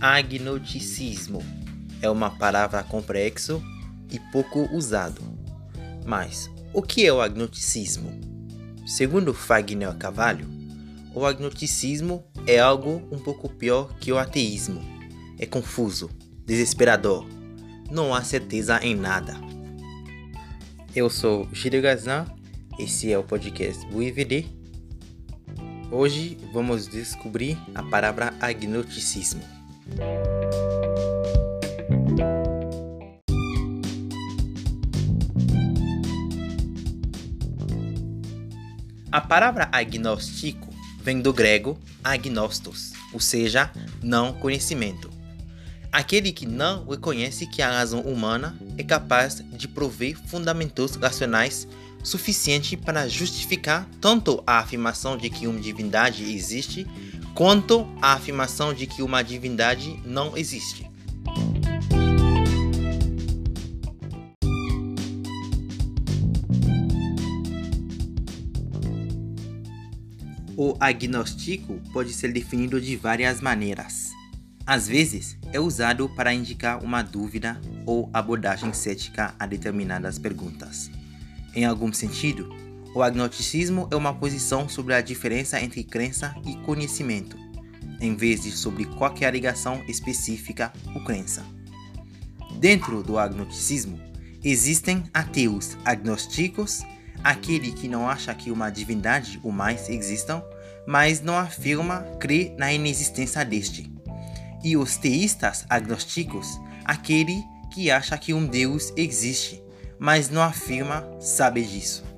Agnosticismo é uma palavra complexa e pouco usado. Mas o que é o agnosticismo? Segundo Fagner Cavallo, o agnosticismo é algo um pouco pior que o ateísmo. É confuso, desesperador, não há certeza em nada. Eu sou Gilles Gazan, esse é o podcast BuiVD. Hoje vamos descobrir a palavra agnosticismo. A palavra agnóstico vem do grego agnostos, ou seja, não conhecimento. Aquele que não reconhece que a razão humana é capaz de prover fundamentos racionais suficiente para justificar tanto a afirmação de que uma divindade existe, quanto a afirmação de que uma divindade não existe. O agnóstico pode ser definido de várias maneiras. Às vezes, é usado para indicar uma dúvida ou abordagem cética a determinadas perguntas. Em algum sentido, o agnosticismo é uma posição sobre a diferença entre crença e conhecimento, em vez de sobre qualquer ligação específica ou crença. Dentro do agnosticismo, existem ateus agnósticos, aquele que não acha que uma divindade ou mais existam, mas não afirma crer na inexistência deste. E os teístas agnósticos, aquele que acha que um Deus existe, mas não afirma saber disso.